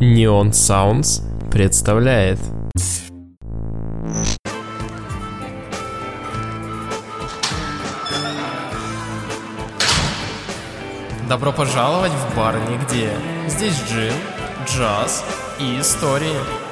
Neon Sounds представляет Добро пожаловать в бар нигде. Здесь джин, джаз и истории.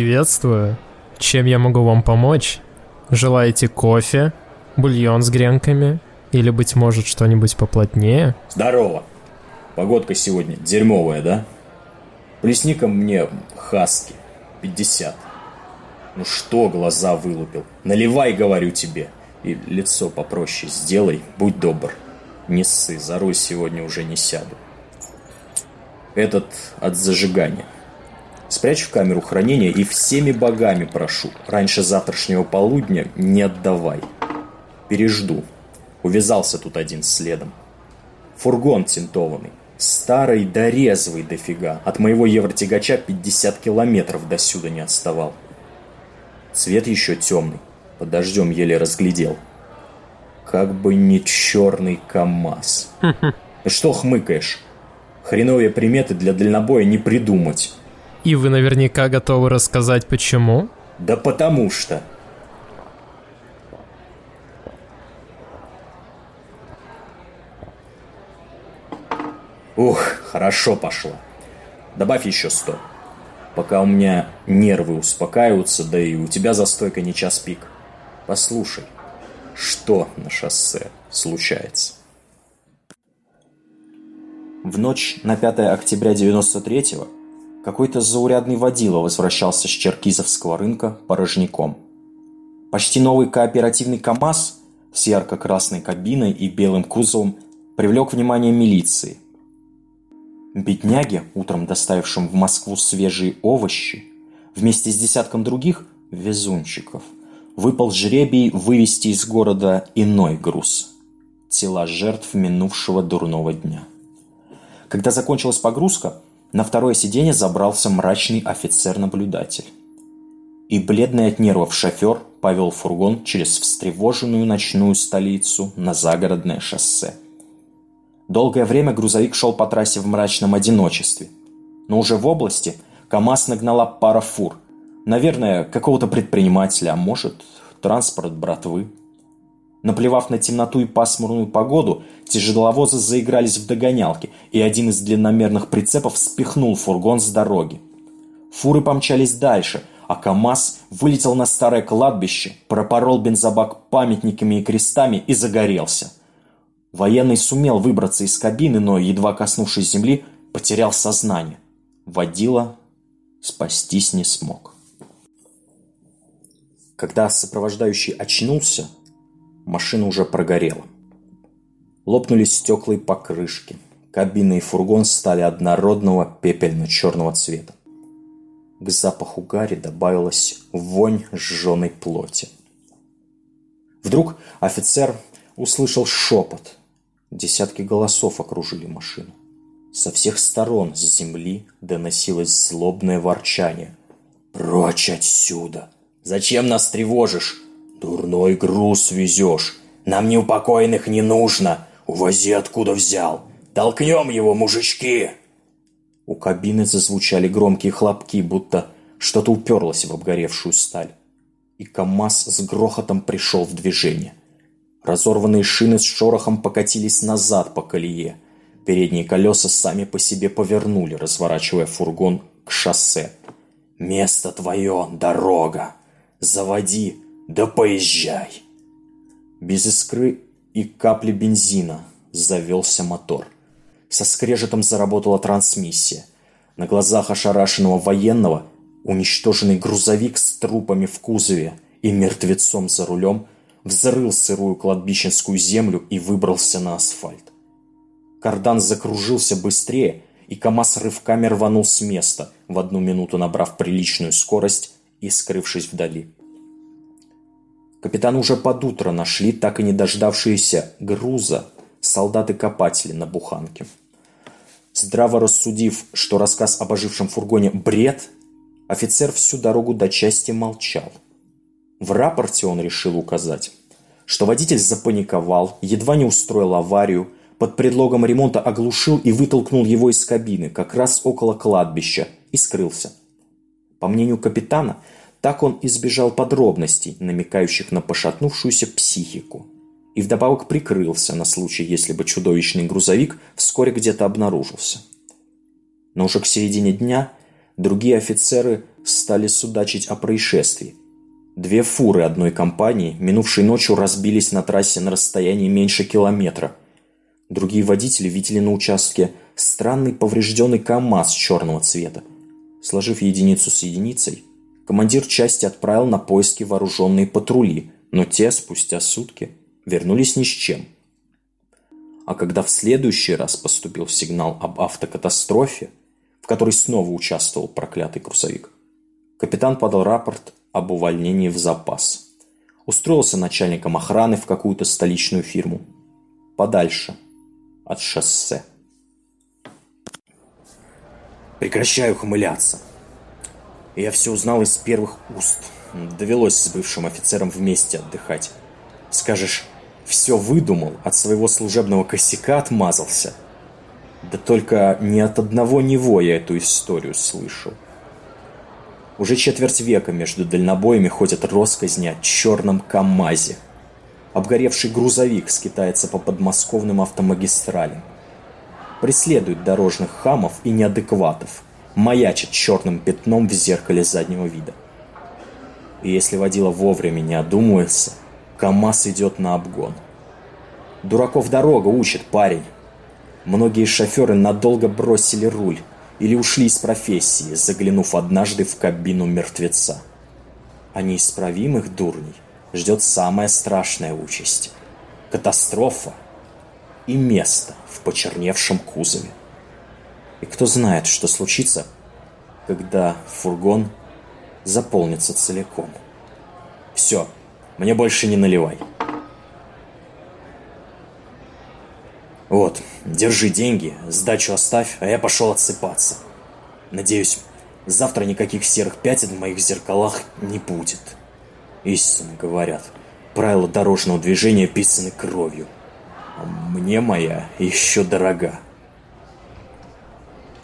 Приветствую. Чем я могу вам помочь? Желаете кофе, бульон с гренками или, быть может, что-нибудь поплотнее? Здорово. Погодка сегодня дерьмовая, да? Плесником мне хаски. 50. Ну что глаза вылупил? Наливай, говорю тебе. И лицо попроще сделай, будь добр. Не ссы, за руль сегодня уже не сяду. Этот от зажигания. Спрячь в камеру хранения и всеми богами прошу, раньше завтрашнего полудня не отдавай. Пережду. Увязался тут один следом. Фургон тинтованный. Старый да резвый дофига. От моего евротягача 50 километров до сюда не отставал. Цвет еще темный. Под дождем еле разглядел. Как бы не черный КамАЗ. Что хмыкаешь? Хреновые приметы для дальнобоя не придумать. И вы наверняка готовы рассказать почему? Да потому что. Ух, хорошо пошло. Добавь еще сто. Пока у меня нервы успокаиваются, да и у тебя за стойкой не час пик. Послушай, что на шоссе случается? В ночь на 5 октября 93-го какой-то заурядный водила возвращался с Черкизовского рынка порожняком. Почти новый кооперативный КАМАЗ с ярко-красной кабиной и белым кузовом привлек внимание милиции. Бедняге, утром доставившим в Москву свежие овощи, вместе с десятком других везунчиков, выпал жребий вывести из города иной груз – тела жертв минувшего дурного дня. Когда закончилась погрузка, на второе сиденье забрался мрачный офицер-наблюдатель. И бледный от нервов шофер повел фургон через встревоженную ночную столицу на загородное шоссе. Долгое время грузовик шел по трассе в мрачном одиночестве. Но уже в области КАМАЗ нагнала пара фур. Наверное, какого-то предпринимателя, а может, транспорт братвы. Наплевав на темноту и пасмурную погоду, тяжеловозы заигрались в догонялки, и один из длинномерных прицепов спихнул фургон с дороги. Фуры помчались дальше, а КамАЗ вылетел на старое кладбище, пропорол бензобак памятниками и крестами и загорелся. Военный сумел выбраться из кабины, но, едва коснувшись земли, потерял сознание. Водила спастись не смог. Когда сопровождающий очнулся, Машина уже прогорела. Лопнули стекла и покрышки. Кабина и фургон стали однородного пепельно-черного цвета. К запаху гари добавилась вонь сжженной плоти. Вдруг офицер услышал шепот. Десятки голосов окружили машину. Со всех сторон с земли доносилось злобное ворчание. «Прочь отсюда! Зачем нас тревожишь? «Дурной груз везешь. Нам неупокоенных не нужно. Увози откуда взял. Толкнем его, мужички!» У кабины зазвучали громкие хлопки, будто что-то уперлось в обгоревшую сталь. И КамАЗ с грохотом пришел в движение. Разорванные шины с шорохом покатились назад по колее. Передние колеса сами по себе повернули, разворачивая фургон к шоссе. «Место твое, дорога! Заводи, да поезжай!» Без искры и капли бензина завелся мотор. Со скрежетом заработала трансмиссия. На глазах ошарашенного военного уничтоженный грузовик с трупами в кузове и мертвецом за рулем взрыл сырую кладбищенскую землю и выбрался на асфальт. Кардан закружился быстрее, и КамАЗ рывками рванул с места, в одну минуту набрав приличную скорость и скрывшись вдали. Капитан уже под утро нашли так и не дождавшиеся груза солдаты-копатели на буханке. Здраво рассудив, что рассказ об ожившем фургоне – бред, офицер всю дорогу до части молчал. В рапорте он решил указать, что водитель запаниковал, едва не устроил аварию, под предлогом ремонта оглушил и вытолкнул его из кабины, как раз около кладбища, и скрылся. По мнению капитана, так он избежал подробностей, намекающих на пошатнувшуюся психику. И вдобавок прикрылся на случай, если бы чудовищный грузовик вскоре где-то обнаружился. Но уже к середине дня другие офицеры стали судачить о происшествии. Две фуры одной компании минувшей ночью разбились на трассе на расстоянии меньше километра. Другие водители видели на участке странный поврежденный КАМАЗ черного цвета. Сложив единицу с единицей, командир части отправил на поиски вооруженные патрули, но те, спустя сутки, вернулись ни с чем. А когда в следующий раз поступил сигнал об автокатастрофе, в которой снова участвовал проклятый грузовик, капитан подал рапорт об увольнении в запас. Устроился начальником охраны в какую-то столичную фирму. Подальше от шоссе. Прекращаю ухмыляться. Я все узнал из первых уст. Довелось с бывшим офицером вместе отдыхать. Скажешь, все выдумал, от своего служебного косяка отмазался. Да только ни от одного него я эту историю слышал. Уже четверть века между дальнобоями ходят росказни о черном КамАЗе. Обгоревший грузовик скитается по подмосковным автомагистралям. Преследует дорожных хамов и неадекватов – маячит черным пятном в зеркале заднего вида. И если водила вовремя не одумывается, КамАЗ идет на обгон. Дураков дорога учит парень. Многие шоферы надолго бросили руль или ушли из профессии, заглянув однажды в кабину мертвеца. А неисправимых дурней ждет самая страшная участь – катастрофа и место в почерневшем кузове. И кто знает, что случится, когда фургон заполнится целиком. Все, мне больше не наливай. Вот, держи деньги, сдачу оставь, а я пошел отсыпаться. Надеюсь, завтра никаких серых пятен в моих зеркалах не будет. Истинно говорят, правила дорожного движения писаны кровью. А мне моя еще дорога.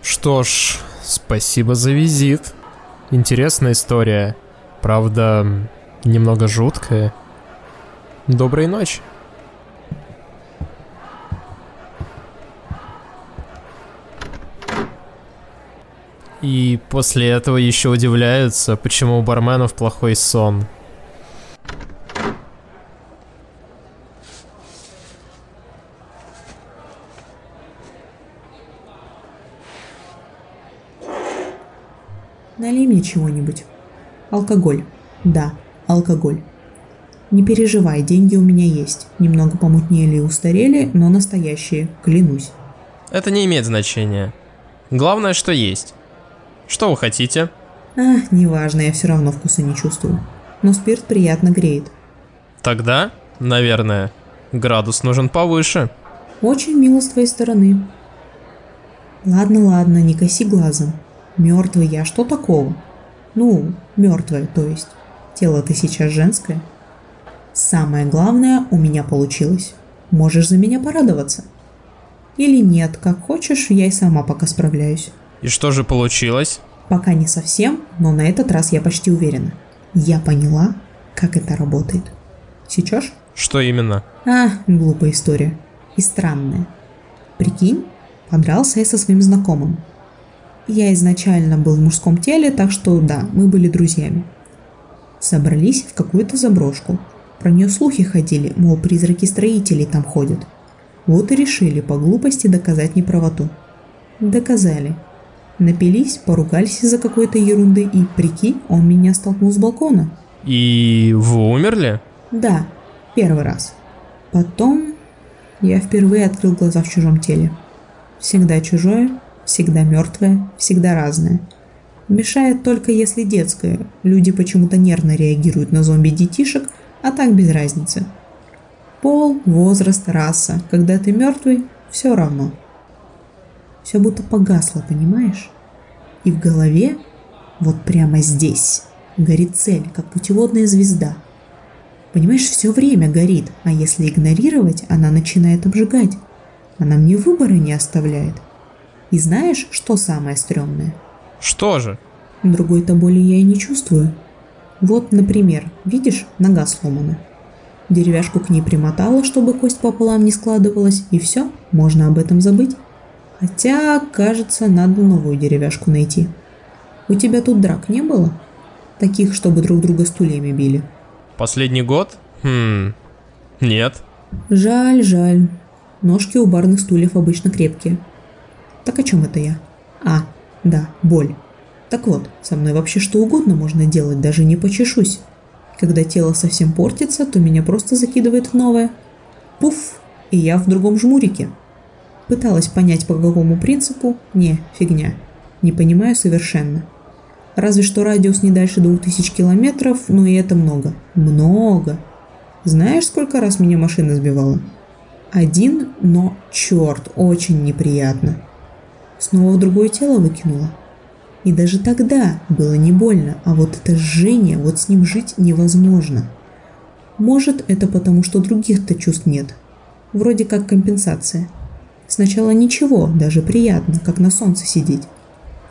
Что ж, спасибо за визит. Интересная история. Правда, немного жуткая. Доброй ночи. И после этого еще удивляются, почему у барменов плохой сон. Мне чего-нибудь. Алкоголь. Да, алкоголь. Не переживай, деньги у меня есть. Немного помутнели и устарели, но настоящие, клянусь. Это не имеет значения. Главное, что есть. Что вы хотите? А, неважно, я все равно вкуса не чувствую. Но спирт приятно греет. Тогда, наверное, градус нужен повыше. Очень мило с твоей стороны. Ладно, ладно, не коси глазом. Мертвый я, что такого? Ну, мертвое, то есть. Тело ты сейчас женское. Самое главное у меня получилось. Можешь за меня порадоваться. Или нет, как хочешь, я и сама пока справляюсь. И что же получилось? Пока не совсем, но на этот раз я почти уверена. Я поняла, как это работает. Сейчас? Что именно? А, глупая история. И странная. Прикинь, подрался я со своим знакомым. Я изначально был в мужском теле, так что да, мы были друзьями. Собрались в какую-то заброшку. Про нее слухи ходили, мол, призраки строителей там ходят. Вот и решили по глупости доказать неправоту. Доказали. Напились, поругались из-за какой-то ерунды и, прикинь, он меня столкнул с балкона. И вы умерли? Да, первый раз. Потом я впервые открыл глаза в чужом теле. Всегда чужое, всегда мертвое, всегда разное. Мешает только если детское. Люди почему-то нервно реагируют на зомби-детишек, а так без разницы. Пол, возраст, раса. Когда ты мертвый, все равно. Все будто погасло, понимаешь? И в голове, вот прямо здесь, горит цель, как путеводная звезда. Понимаешь, все время горит, а если игнорировать, она начинает обжигать. Она мне выбора не оставляет. И знаешь, что самое стрёмное? Что же? Другой-то боли я и не чувствую. Вот, например, видишь, нога сломана. Деревяшку к ней примотала, чтобы кость пополам не складывалась, и все, можно об этом забыть. Хотя, кажется, надо новую деревяшку найти. У тебя тут драк не было? Таких, чтобы друг друга стульями били. Последний год? Хм... Нет. Жаль, жаль. Ножки у барных стульев обычно крепкие. Так о чем это я? А, да, боль. Так вот, со мной вообще что угодно можно делать, даже не почешусь. Когда тело совсем портится, то меня просто закидывает в новое. Пуф, и я в другом жмурике. Пыталась понять, по какому принципу. Не, фигня. Не понимаю совершенно. Разве что радиус не дальше 2000 километров, но и это много. Много. Знаешь, сколько раз меня машина сбивала? Один, но черт, очень неприятно. Снова в другое тело выкинула. И даже тогда было не больно, а вот это жжение, вот с ним жить невозможно. Может, это потому, что других-то чувств нет. Вроде как компенсация. Сначала ничего, даже приятно, как на солнце сидеть.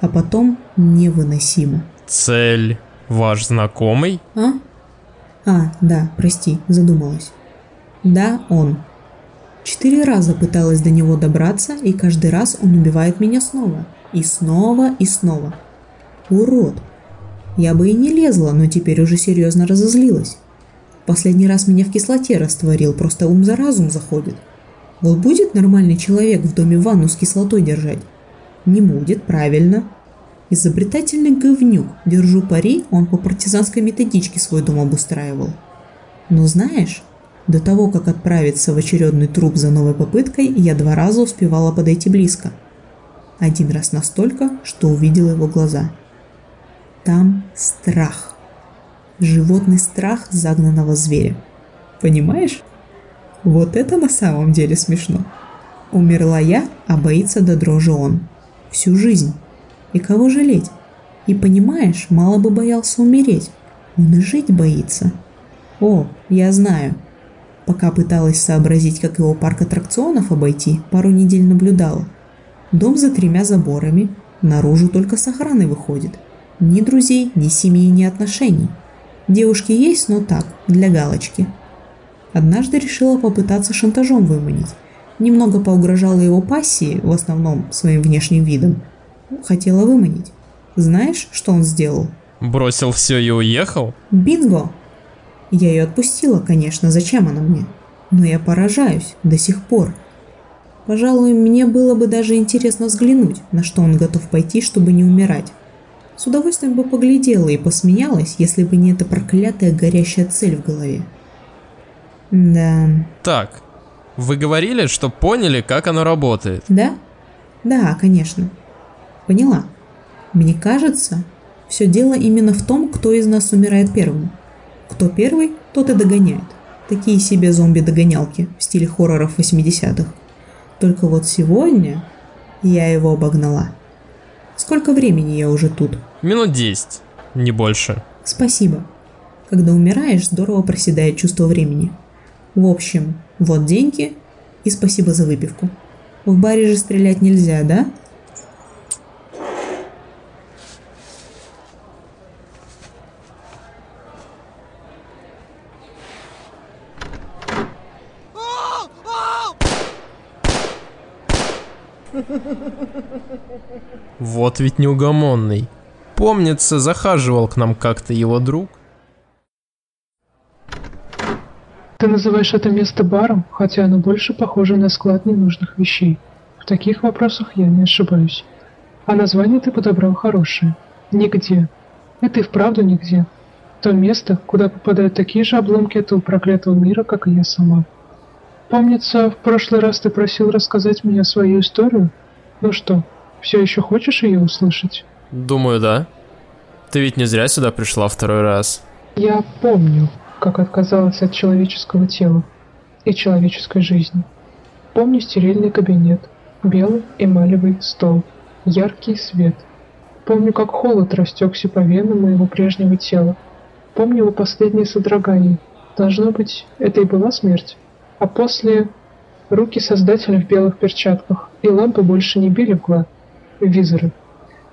А потом невыносимо. Цель ваш знакомый? А? А, да, прости, задумалась. Да, он. Четыре раза пыталась до него добраться, и каждый раз он убивает меня снова. И снова, и снова. Урод. Я бы и не лезла, но теперь уже серьезно разозлилась. Последний раз меня в кислоте растворил, просто ум за разум заходит. Вот будет нормальный человек в доме ванну с кислотой держать? Не будет, правильно. Изобретательный говнюк, держу пари, он по партизанской методичке свой дом обустраивал. Но знаешь, до того, как отправиться в очередной труп за новой попыткой, я два раза успевала подойти близко. Один раз настолько, что увидела его глаза. Там страх. Животный страх загнанного зверя. Понимаешь? Вот это на самом деле смешно. Умерла я, а боится до дрожи он. Всю жизнь. И кого жалеть? И понимаешь, мало бы боялся умереть. Он и жить боится. О, я знаю. Пока пыталась сообразить, как его парк аттракционов обойти, пару недель наблюдала. Дом за тремя заборами, наружу только с охраной выходит. Ни друзей, ни семьи, ни отношений. Девушки есть, но так, для галочки. Однажды решила попытаться шантажом выманить. Немного поугрожала его пассии, в основном своим внешним видом. Хотела выманить. Знаешь, что он сделал? Бросил все и уехал? Бинго! Я ее отпустила, конечно, зачем она мне? Но я поражаюсь до сих пор. Пожалуй, мне было бы даже интересно взглянуть, на что он готов пойти, чтобы не умирать. С удовольствием бы поглядела и посмеялась, если бы не эта проклятая горящая цель в голове. Да. Так, вы говорили, что поняли, как оно работает. Да? Да, конечно. Поняла. Мне кажется, все дело именно в том, кто из нас умирает первым. Кто первый, тот и догоняет. Такие себе зомби-догонялки в стиле хорроров 80-х. Только вот сегодня я его обогнала. Сколько времени я уже тут? Минут 10, не больше. Спасибо. Когда умираешь, здорово проседает чувство времени. В общем, вот деньги и спасибо за выпивку. В баре же стрелять нельзя, да? Вот ведь неугомонный. Помнится, захаживал к нам как-то его друг. Ты называешь это место баром, хотя оно больше похоже на склад ненужных вещей. В таких вопросах я не ошибаюсь. А название ты подобрал хорошее. Нигде. Это и вправду нигде. То место, куда попадают такие же обломки этого проклятого мира, как и я сама. Помнится, в прошлый раз ты просил рассказать мне свою историю. Ну что, все еще хочешь ее услышать? Думаю, да. Ты ведь не зря сюда пришла второй раз. Я помню, как отказалась от человеческого тела. и человеческой жизни. Помню стерильный кабинет, белый эмалевый стол, яркий свет. Помню, как холод растекся по венам моего прежнего тела. Помню его последнее содрогание. Должно быть, это и была смерть. А после руки создателя в белых перчатках, и лампы больше не били в глаз. Визоры.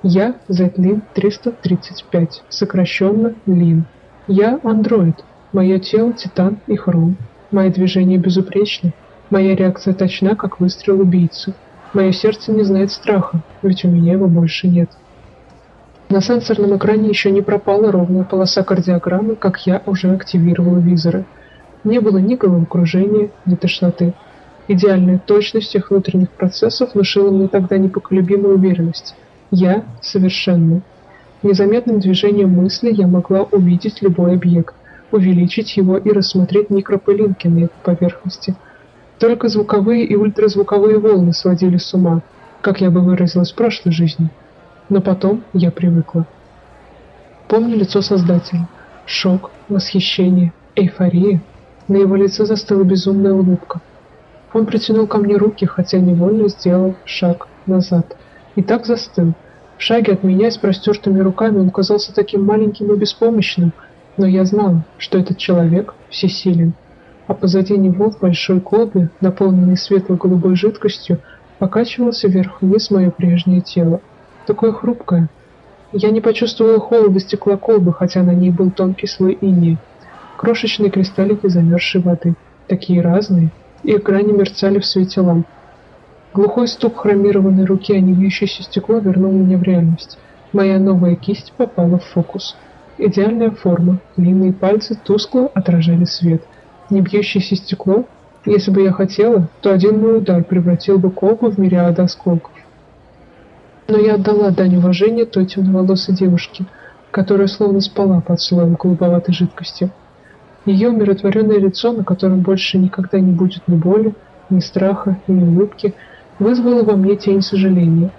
Я Зетлин 335, сокращенно Лин. Я андроид. Мое тело титан и хром. Мои движения безупречны. Моя реакция точна, как выстрел убийцы. Мое сердце не знает страха, ведь у меня его больше нет. На сенсорном экране еще не пропала ровная полоса кардиограммы, как я уже активировала визоры. Не было ни головокружения, ни тошноты. Идеальная точность всех внутренних процессов внушила мне тогда непоколебимую уверенность. Я совершенна. Незаметным движением мысли я могла увидеть любой объект, увеличить его и рассмотреть микропылинки на его поверхности. Только звуковые и ультразвуковые волны сводили с ума, как я бы выразилась в прошлой жизни. Но потом я привыкла. Помню лицо Создателя. Шок, восхищение, эйфория. На его лице застыла безумная улыбка. Он протянул ко мне руки, хотя невольно сделал шаг назад. И так застыл, в шаге от меня с простертыми руками он казался таким маленьким и беспомощным, но я знал, что этот человек всесилен. А позади него в большой колбе, наполненной светло-голубой жидкостью, покачивался вверх-вниз мое прежнее тело. Такое хрупкое. Я не почувствовала холода стекла колбы, хотя на ней был тонкий слой инея. Крошечные кристаллики замерзшей воды, такие разные, их грани мерцали в свете ламп. Глухой стук хромированной руки о невьющееся стекло вернул меня в реальность. Моя новая кисть попала в фокус. Идеальная форма, длинные пальцы тускло отражали свет. Не бьющееся стекло? Если бы я хотела, то один мой удар превратил бы колбу в мириады осколков. Но я отдала дань уважения той темноволосой девушке, которая словно спала под слоем голубоватой жидкости. Ее умиротворенное лицо, на котором больше никогда не будет ни боли, ни страха, ни улыбки – вызвало во мне тень сожаления.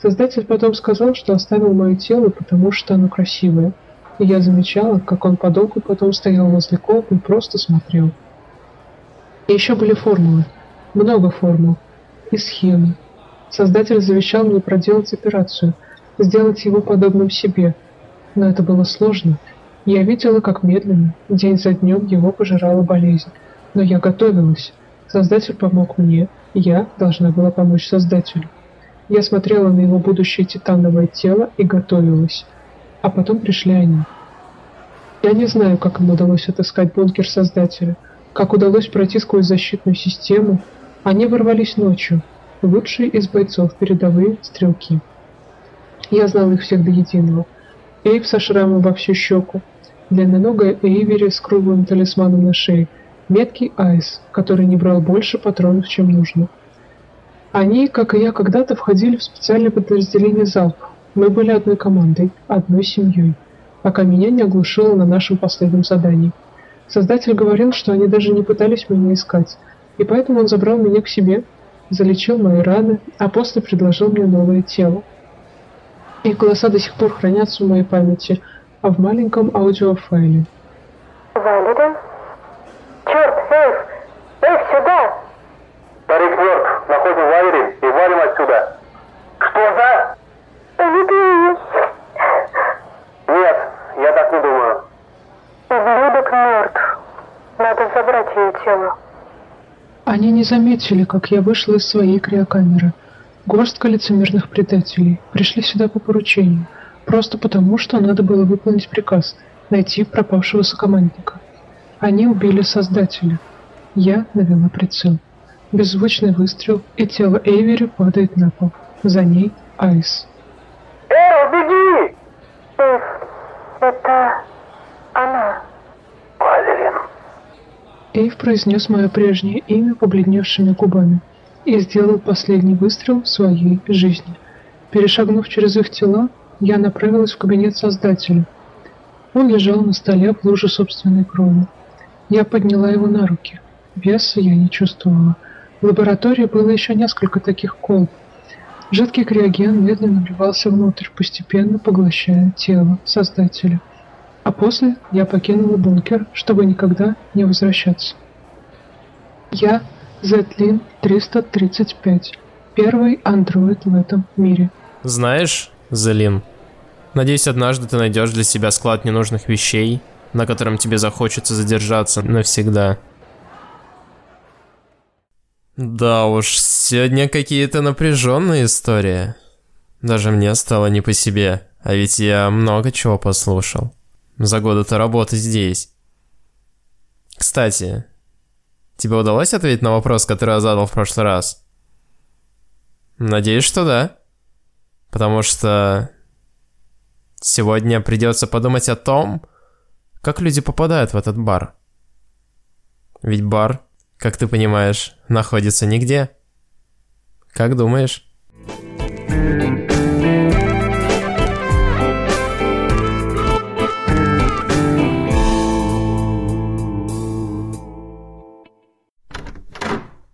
Создатель потом сказал, что оставил мое тело, потому что оно красивое. И я замечала, как он подолгу потом стоял возле колбы и просто смотрел. И еще были формулы. Много формул. И схемы. Создатель завещал мне проделать операцию, сделать его подобным себе. Но это было сложно. Я видела, как медленно, день за днем его пожирала болезнь. Но я готовилась. Создатель помог мне, я должна была помочь Создателю. Я смотрела на его будущее титановое тело и готовилась. А потом пришли они. Я не знаю, как им удалось отыскать бункер Создателя, как удалось пройти сквозь защитную систему. Они ворвались ночью, лучшие из бойцов, передовые стрелки. Я знал их всех до единого. Эйв со шрамом во всю щеку, длинноногая Эйвери с круглым талисманом на шее – меткий Айс, который не брал больше патронов, чем нужно. Они, как и я, когда-то входили в специальное подразделение «Залп». Мы были одной командой, одной семьей, пока меня не оглушило на нашем последнем задании. Создатель говорил, что они даже не пытались меня искать, и поэтому он забрал меня к себе, залечил мои раны, а после предложил мне новое тело. Их голоса до сих пор хранятся в моей памяти, а в маленьком аудиофайле. Валерия? Черт, Эйв! Эйв, сюда! Старик мертв. Находим лагерь и валим отсюда. Что за... Ублюдок Нет, я так не думаю. Ублюдок мертв. Надо забрать ее тело. Они не заметили, как я вышла из своей криокамеры. Горстка лицемерных предателей пришли сюда по поручению, просто потому, что надо было выполнить приказ – найти пропавшего сокомандника. Они убили Создателя. Я навела прицел. Беззвучный выстрел, и тело Эйвери падает на пол. За ней Айс. Эй, беги! Эйв, это она. Валерин. Эйв произнес мое прежнее имя побледневшими губами и сделал последний выстрел в своей жизни. Перешагнув через их тела, я направилась в кабинет Создателя. Он лежал на столе в луже собственной крови. Я подняла его на руки. Веса я не чувствовала. В лаборатории было еще несколько таких колб. Жидкий криоген медленно вливался внутрь, постепенно поглощая тело Создателя. А после я покинула бункер, чтобы никогда не возвращаться. Я Зетлин 335. Первый андроид в этом мире. Знаешь, Залин, надеюсь, однажды ты найдешь для себя склад ненужных вещей, на котором тебе захочется задержаться навсегда. Да уж, сегодня какие-то напряженные истории. Даже мне стало не по себе, а ведь я много чего послушал. За годы-то работы здесь. Кстати, тебе удалось ответить на вопрос, который я задал в прошлый раз? Надеюсь, что да. Потому что сегодня придется подумать о том, как люди попадают в этот бар. Ведь бар, как ты понимаешь, находится нигде. Как думаешь?